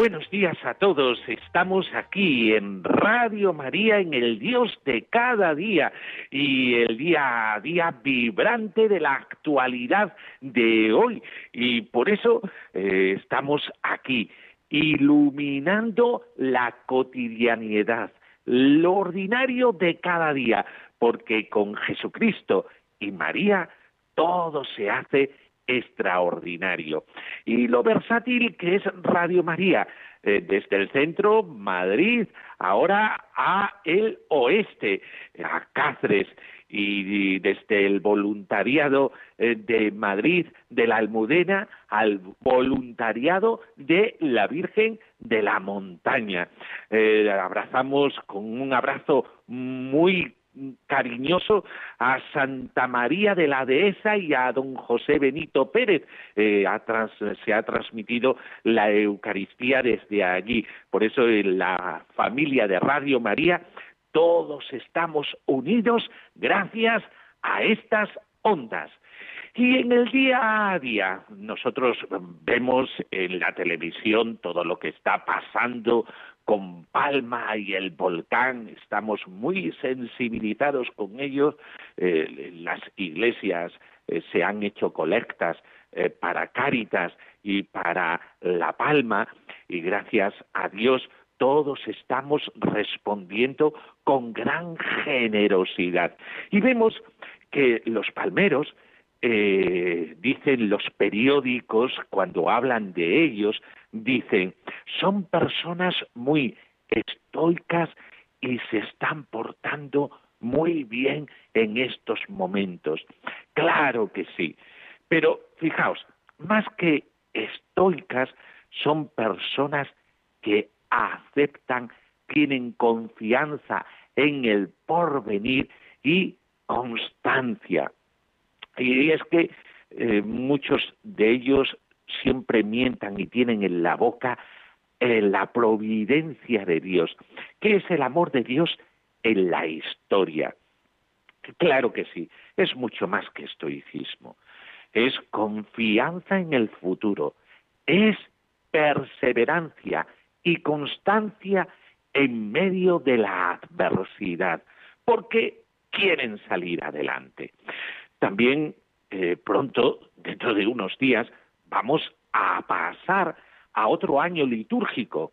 Buenos días a todos. Estamos aquí en Radio María en el Dios de cada día y el día a día vibrante de la actualidad de hoy. Y por eso eh, estamos aquí iluminando la cotidianidad, lo ordinario de cada día, porque con Jesucristo y María todo se hace extraordinario. Y lo versátil que es Radio María, eh, desde el centro, Madrid, ahora a el oeste, a Cáceres, y, desde el voluntariado eh, de Madrid, de la Almudena, al voluntariado de la Virgen de la Montaña. Eh, abrazamos con un abrazo muy cariñoso a Santa María de la Dehesa y a don José Benito Pérez. Eh, se ha transmitido la Eucaristía desde allí. Por eso en la familia de Radio María todos estamos unidos gracias a estas ondas. Y en el día a día nosotros vemos en la televisión todo lo que está pasando con Palma y el volcán, estamos muy sensibilizados con ellos, eh, las iglesias eh, se han hecho colectas eh, para Cáritas y para La Palma y gracias a Dios todos estamos respondiendo con gran generosidad. Y vemos que los palmeros, dicen los periódicos cuando hablan de ellos, dicen, son personas muy estoicas y se están portando muy bien en estos momentos. Claro que sí, pero fijaos, más que estoicas, son personas que aceptan, tienen confianza en el porvenir y constancia. Y es que eh, muchos de ellos siempre mientan y tienen en la boca eh, la providencia de Dios. ¿Qué es el amor de Dios en la historia? Claro que sí, es mucho más que estoicismo. Es confianza en el futuro, es perseverancia y constancia en medio de la adversidad, porque quieren salir adelante. También eh, pronto, dentro de unos días, vamos a pasar a otro año litúrgico.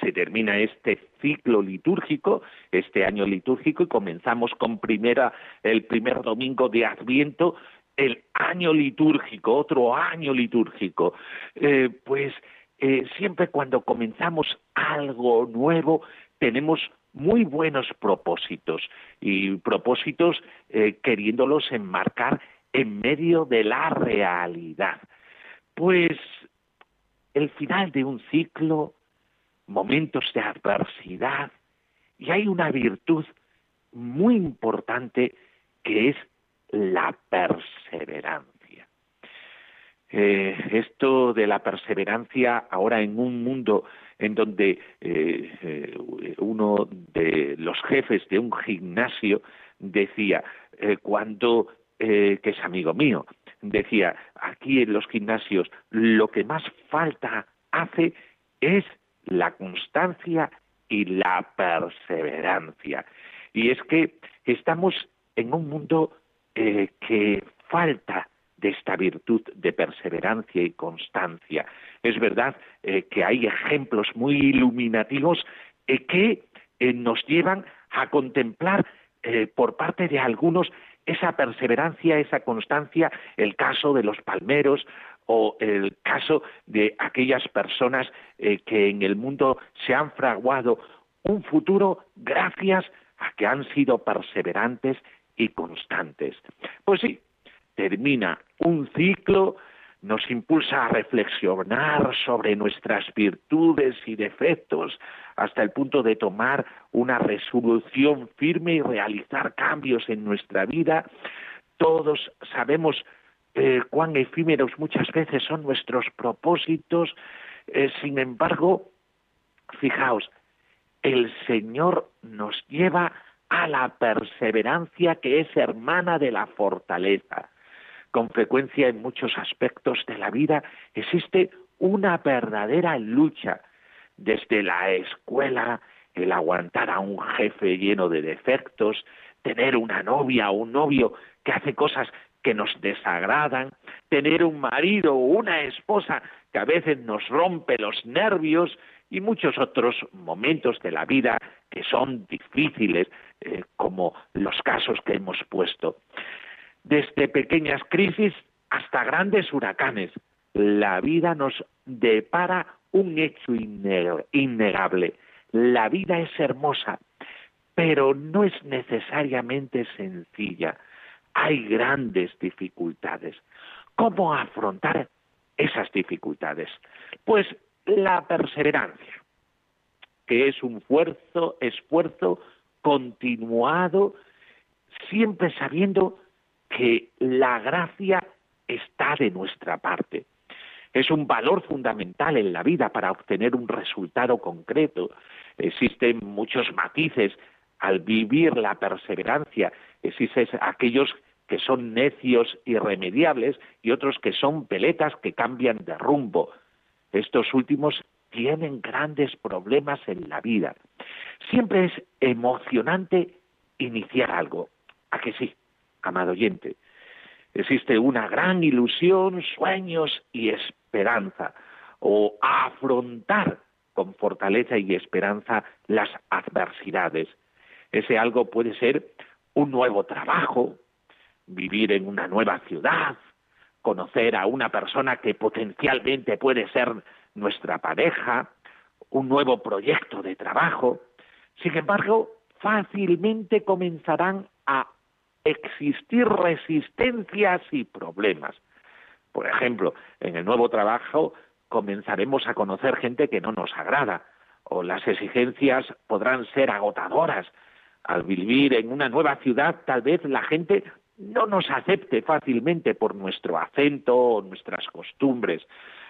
Se termina este ciclo litúrgico, este año litúrgico, y comenzamos con primera, el primer domingo de Adviento, el año litúrgico, otro año litúrgico. Eh, pues eh, siempre cuando comenzamos algo nuevo, tenemos muy buenos propósitos y propósitos eh, queriéndolos enmarcar en medio de la realidad. Pues el final de un ciclo, momentos de adversidad, y hay una virtud muy importante que es la perseverancia. Eh, esto de la perseverancia ahora en un mundo en donde eh, eh, uno de los jefes de un gimnasio decía, cuando, que es amigo mío, decía, aquí en los gimnasios lo que más falta hace es la constancia y la perseverancia. Y es que estamos en un mundo eh, que falta de esta virtud de perseverancia y constancia. Es verdad eh, que hay ejemplos muy iluminativos eh, que nos llevan a contemplar por parte de algunos esa perseverancia, esa constancia, el caso de los palmeros o el caso de aquellas personas eh, que en el mundo se han fraguado un futuro gracias a que han sido perseverantes y constantes. Pues sí, termina un ciclo nos impulsa a reflexionar sobre nuestras virtudes y defectos hasta el punto de tomar una resolución firme y realizar cambios en nuestra vida, todos sabemos eh, cuán efímeros muchas veces son nuestros propósitos, eh, sin embargo, fijaos, el Señor nos lleva a la perseverancia que es hermana de la fortaleza. Con frecuencia en muchos aspectos de la vida existe una verdadera lucha, desde la escuela, el aguantar a un jefe lleno de defectos, tener una novia o un novio que hace cosas que nos desagradan, tener un marido o una esposa que a veces nos rompe los nervios y muchos otros momentos de la vida que son difíciles, eh, como los casos que hemos puesto. Desde pequeñas crisis hasta grandes huracanes, la vida nos depara un hecho innegable. La vida es hermosa, pero no es necesariamente sencilla. Hay grandes dificultades. ¿Cómo afrontar esas dificultades? Pues la perseverancia, que es un esfuerzo, esfuerzo continuado, siempre sabiendo que la gracia está de nuestra parte. Es un valor fundamental en la vida para obtener un resultado concreto. Existen muchos matices al vivir la perseverancia. Existen aquellos que son necios irremediables y otros que son peletas que cambian de rumbo. Estos últimos tienen grandes problemas en la vida. Siempre es emocionante iniciar algo. ¿A que sí, amado oyente? Existe una gran ilusión, sueños y esperanza. O afrontar con fortaleza y esperanza las adversidades. Ese algo puede ser un nuevo trabajo, vivir en una nueva ciudad, conocer a una persona que potencialmente puede ser nuestra pareja, un nuevo proyecto de trabajo. Sin embargo, fácilmente comenzarán a existir resistencias y problemas. Por ejemplo, en el nuevo trabajo comenzaremos a conocer gente que no nos agrada o las exigencias podrán ser agotadoras. Al vivir en una nueva ciudad, tal vez la gente no nos acepte fácilmente por nuestro acento o nuestras costumbres.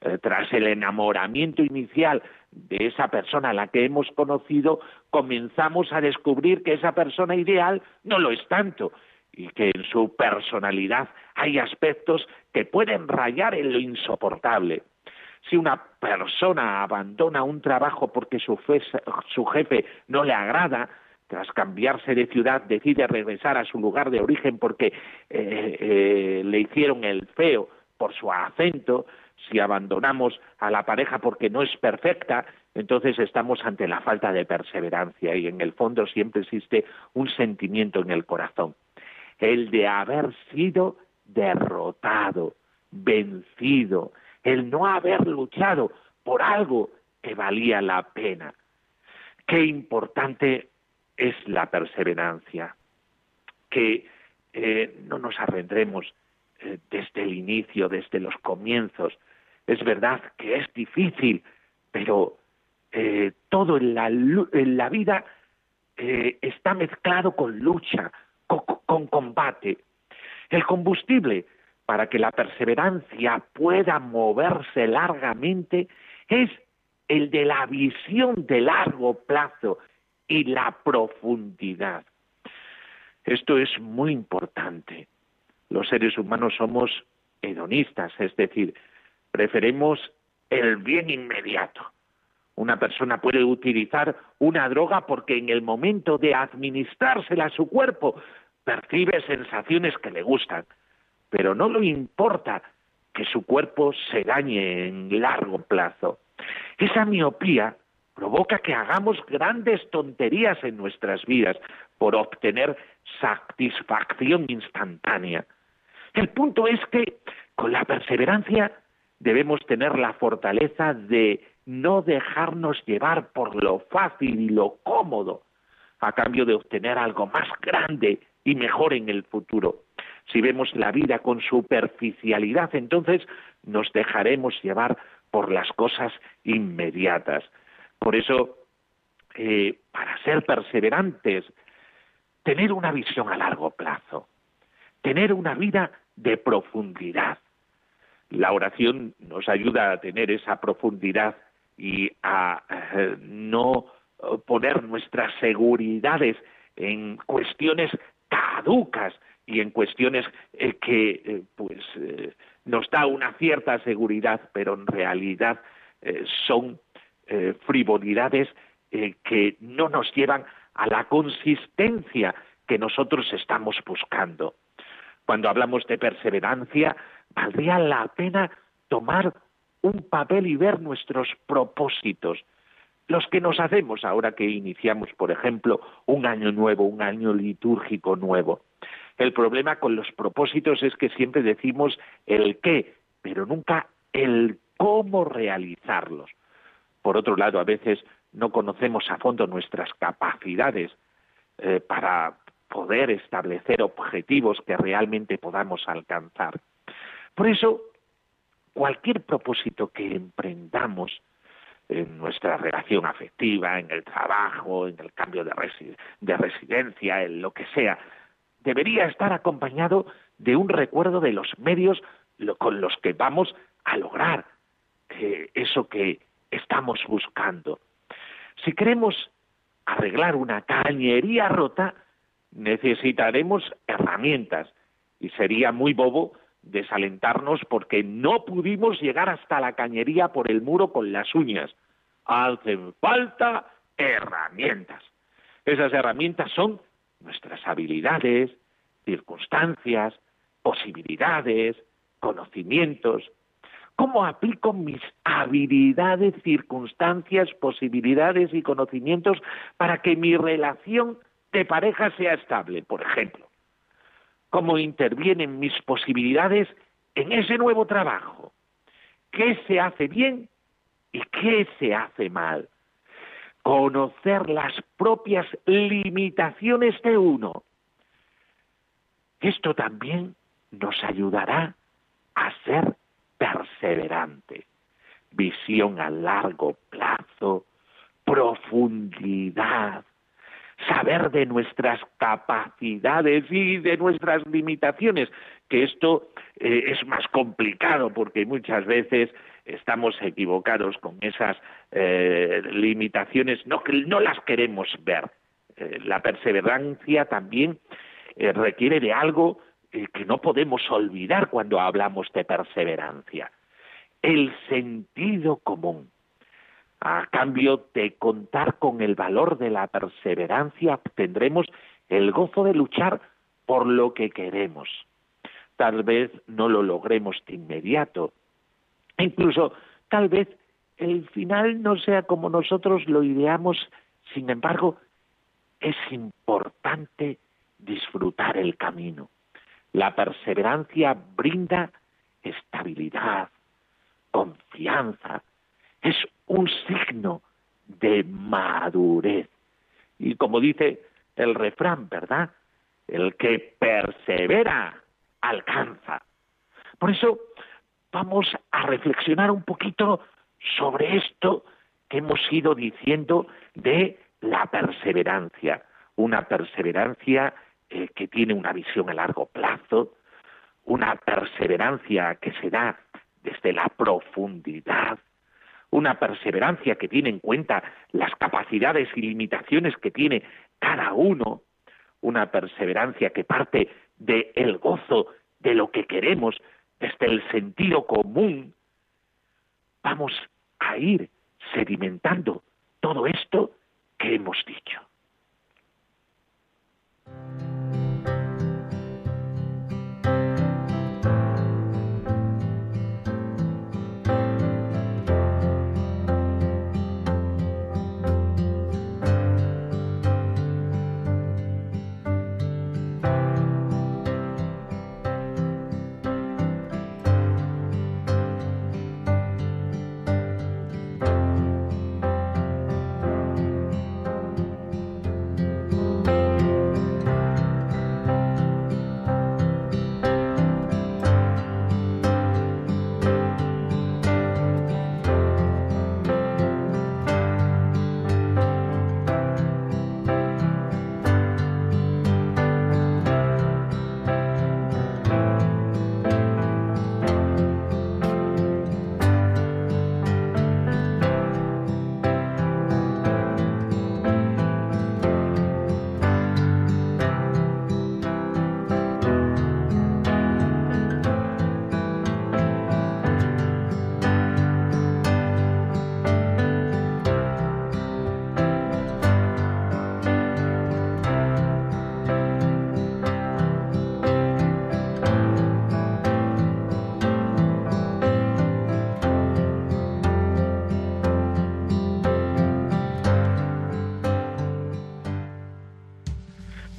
Eh, tras el enamoramiento inicial de esa persona a la que hemos conocido, comenzamos a descubrir que esa persona ideal no lo es tanto y que en su personalidad hay aspectos que pueden rayar en lo insoportable. Si una persona abandona un trabajo porque su, su jefe no le agrada, tras cambiarse de ciudad, decide regresar a su lugar de origen porque eh, eh, le hicieron el feo por su acento, si abandonamos a la pareja porque no es perfecta, entonces estamos ante la falta de perseverancia y en el fondo siempre existe un sentimiento en el corazón, el de haber sido derrotado, vencido, el no haber luchado por algo que valía la pena. Qué importante es la perseverancia, que eh, no nos arrendremos eh, desde el inicio, desde los comienzos. Es verdad que es difícil, pero eh, todo en la, en la vida está mezclado con lucha, con combate. El combustible para que la perseverancia pueda moverse largamente es el de la visión de largo plazo, y la profundidad. Esto es muy importante. Los seres humanos somos hedonistas, es decir, preferimos el bien inmediato. Una persona puede utilizar una droga porque en el momento de administrársela a su cuerpo percibe sensaciones que le gustan, pero no le importa que su cuerpo se dañe en largo plazo. Esa miopía provoca que hagamos grandes tonterías en nuestras vidas por obtener satisfacción instantánea. El punto es que con la perseverancia debemos tener la fortaleza de no dejarnos llevar por lo fácil y lo cómodo a cambio de obtener algo más grande y mejor en el futuro. Si vemos la vida con superficialidad, entonces nos dejaremos llevar por las cosas inmediatas. Por eso, eh, para ser perseverantes, tener una visión a largo plazo, tener una vida de profundidad. La oración nos ayuda a tener esa profundidad y a eh, no poner nuestras seguridades en cuestiones caducas y en cuestiones eh, que eh, pues nos da una cierta seguridad, pero en realidad son frivolidades que no nos llevan a la consistencia que nosotros estamos buscando. Cuando hablamos de perseverancia, valdría la pena tomar un papel y ver nuestros propósitos, los que nos hacemos ahora que iniciamos, por ejemplo, un año nuevo, un año litúrgico nuevo. El problema con los propósitos es que siempre decimos el qué, pero nunca el cómo realizarlos. Por otro lado, a veces no conocemos a fondo nuestras capacidades eh, para poder establecer objetivos que realmente podamos alcanzar. Por eso, cualquier propósito que emprendamos en nuestra relación afectiva, en el trabajo, en el cambio de, residencia, en lo que sea, debería estar acompañado de un recuerdo de los medios con los que vamos a lograr eso que estamos buscando. Si queremos arreglar una cañería rota, necesitaremos herramientas y sería muy bobo desalentarnos porque no pudimos llegar hasta la cañería por el muro con las uñas. Hacen falta herramientas. Esas herramientas son nuestras habilidades, circunstancias, posibilidades, conocimientos. ¿Cómo aplico mis habilidades, circunstancias, posibilidades y conocimientos para que mi relación de pareja sea estable, por ejemplo? ¿Cómo intervienen mis posibilidades en ese nuevo trabajo? ¿Qué se hace bien y qué se hace mal? Conocer las propias limitaciones de uno. Esto también nos ayudará a ser perseverante, visión a largo plazo, profundidad, saber de nuestras capacidades y de nuestras limitaciones, que esto eh, es más complicado porque muchas veces estamos equivocados con esas eh, limitaciones, no, no las queremos ver. Eh, la perseverancia también requiere de algo que no podemos olvidar cuando hablamos de perseverancia, el sentido común a cambio de contar con el valor de la perseverancia, obtendremos el gozo de luchar por lo que queremos. Tal vez no lo logremos de inmediato. Incluso, tal vez el final no sea como nosotros lo ideamos. Sin embargo, es importante disfrutar el camino. La perseverancia brinda estabilidad, confianza, es un signo de madurez. Y como dice el refrán, ¿verdad? El que persevera alcanza. Por eso vamos a reflexionar un poquito sobre esto que hemos ido diciendo de la perseverancia. Una perseverancia eh, que tiene una visión a largo plazo, una perseverancia que se da desde la profundidad, una perseverancia que tiene en cuenta las capacidades y limitaciones que tiene cada uno, una perseverancia que parte del el gozo de lo que queremos, desde el sentido común, vamos a ir sedimentando todo esto que hemos dicho.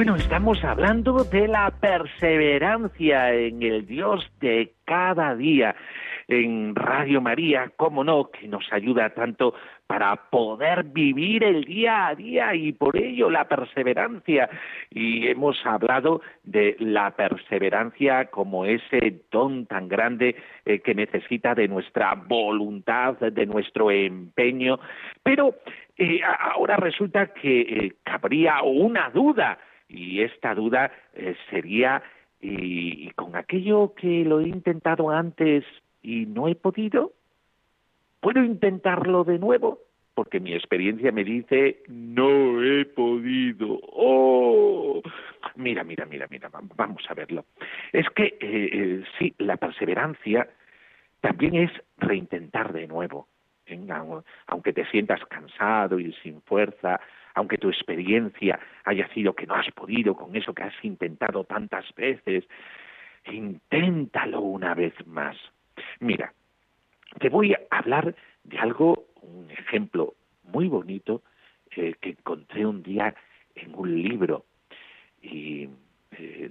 Bueno, estamos hablando de la perseverancia en el Dios de cada día en Radio María, cómo no, que nos ayuda tanto para poder vivir el día a día y por ello la perseverancia. Y hemos hablado de la perseverancia como ese don tan grande eh, que necesita de nuestra voluntad, de nuestro empeño. Pero eh, ahora resulta que eh, cabría una duda y esta duda sería y, con aquello que lo he intentado antes y no he podido, ¿puedo intentarlo de nuevo? Porque mi experiencia me dice, no he podido. ¡Oh! Mira, mira, mira, mira, vamos a verlo. Es que eh, eh, sí, la perseverancia también es reintentar de nuevo. Aunque te sientas cansado y sin fuerza, aunque tu experiencia haya sido que no has podido con eso que has intentado tantas veces, inténtalo una vez más. Mira, te voy a hablar de algo, un ejemplo muy bonito eh, que encontré un día en un libro y eh,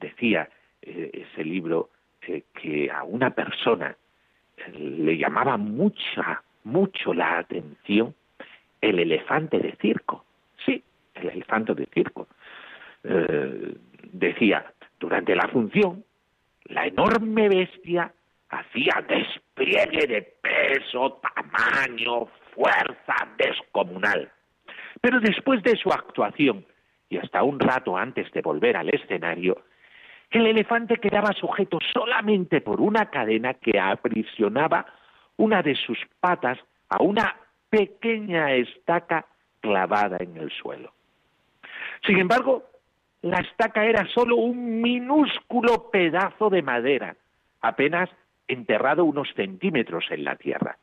decía eh, ese libro que a una persona le llamaba mucha, mucho la atención el elefante de circo. Sí, el elefante de circo. decía, durante la función la enorme bestia hacía despliegue de peso, tamaño, fuerza descomunal. Pero después de su actuación, y hasta un rato antes de volver al escenario, el elefante quedaba sujeto solamente por una cadena que aprisionaba una de sus patas a una pequeña estaca clavada en el suelo. Sin embargo, la estaca era solo un minúsculo pedazo de madera, apenas enterrado unos centímetros en la tierra.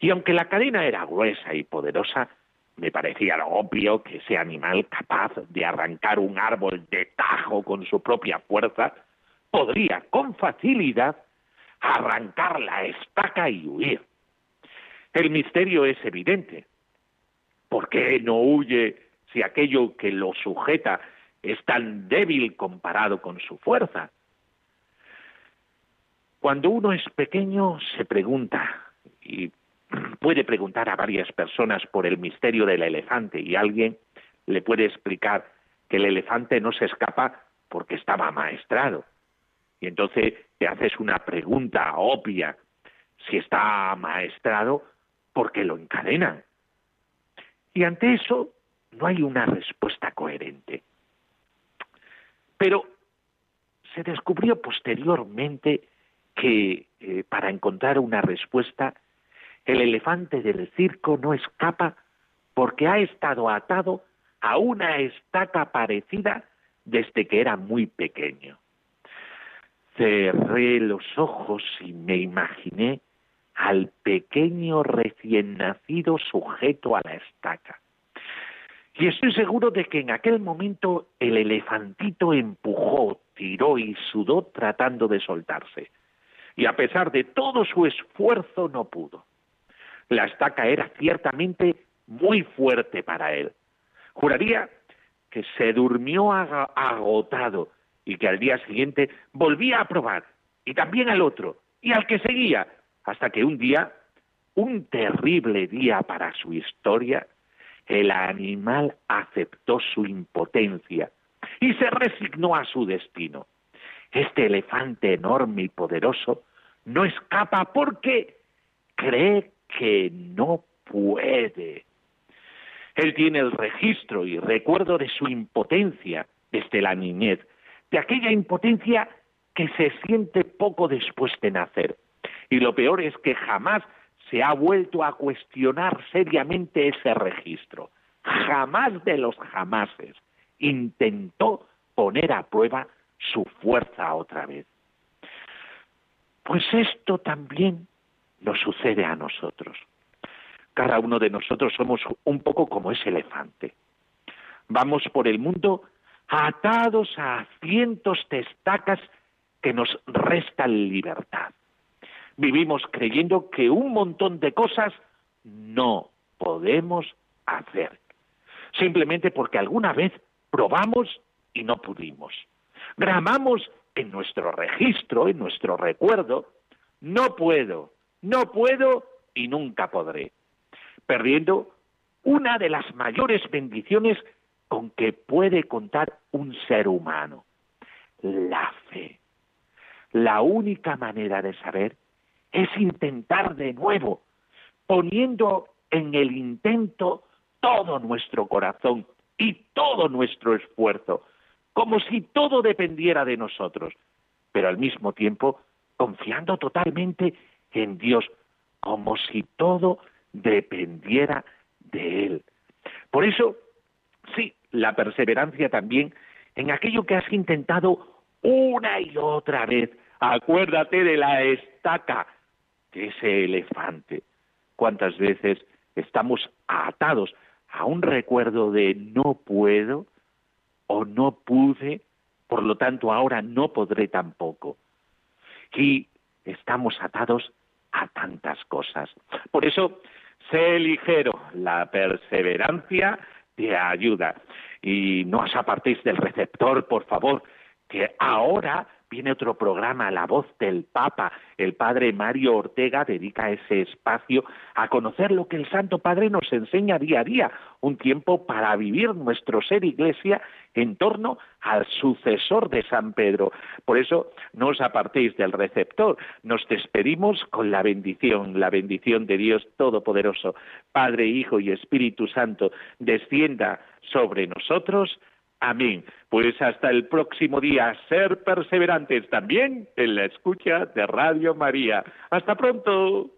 Y aunque la cadena era gruesa y poderosa, me parecía obvio que ese animal capaz de arrancar un árbol de tajo con su propia fuerza podría con facilidad arrancar la estaca y huir. El misterio es evidente. ¿Por qué no huye si aquello que lo sujeta es tan débil comparado con su fuerza. Cuando uno es pequeño se pregunta, y puede preguntar a varias personas por el misterio del elefante, y alguien le puede explicar que el elefante no se escapa porque estaba maestrado. Y entonces te haces una pregunta obvia, si está maestrado, ¿por qué lo encadenan? Y ante eso no hay una respuesta coherente. Pero se descubrió posteriormente que eh, para encontrar una respuesta, el elefante del circo no escapa porque ha estado atado a una estaca parecida desde que era muy pequeño. Cerré los ojos y me imaginé al pequeño recién nacido sujeto a la estaca. Y estoy seguro de que en aquel momento el elefantito empujó, tiró y sudó tratando de soltarse. Y a pesar de todo su esfuerzo no pudo. La estaca era ciertamente muy fuerte para él. Juraría que se durmió agotado y que al día siguiente volvía a probar, y también al otro, y al que seguía, hasta que un día, un terrible día para su historia, el animal aceptó su impotencia y se resignó a su destino. Este elefante enorme y poderoso no escapa porque cree que no puede. Él tiene el registro y recuerdo de su impotencia desde la niñez, de aquella impotencia que se siente poco después de nacer. Y lo peor es que jamás se ha vuelto a cuestionar seriamente ese registro. Jamás de los jamases intentó poner a prueba su fuerza otra vez. Pues esto también nos sucede a nosotros. Cada uno de nosotros somos un poco como ese elefante. Vamos por el mundo atados a cientos de estacas que nos restan libertad vivimos creyendo que un montón de cosas no podemos hacer, simplemente porque alguna vez Probamos y no pudimos. Gramamos en nuestro registro, en nuestro recuerdo, no puedo, no puedo y nunca podré, perdiendo una de las mayores bendiciones con que puede contar un ser humano, la fe. La única manera de saber es intentar de nuevo, poniendo en el intento todo nuestro corazón y todo nuestro esfuerzo, como si todo dependiera de nosotros, pero al mismo tiempo confiando totalmente en Dios, como si todo dependiera de Él. Por eso, sí, la perseverancia también en aquello que has intentado una y otra vez. Acuérdate de la estaca, de ese elefante. ¿Cuántas veces estamos atados a un recuerdo de no puedo o no pude, por lo tanto ahora no podré tampoco? Y estamos atados a tantas cosas. Por eso, sé ligero, la perseverancia te ayuda. Y no os apartéis del receptor, por favor, que ahora viene otro programa, La Voz del Papa. El padre Mario Ortega dedica ese espacio a conocer lo que el Santo Padre nos enseña día a día, un tiempo para vivir nuestro ser iglesia en torno al sucesor de San Pedro. Por eso no os apartéis del receptor, nos despedimos con la bendición, la bendición de Dios Todopoderoso, Padre, Hijo y Espíritu Santo, descienda sobre nosotros Amén. Pues hasta el próximo día, ser perseverantes también en la escucha de Radio María. Hasta pronto.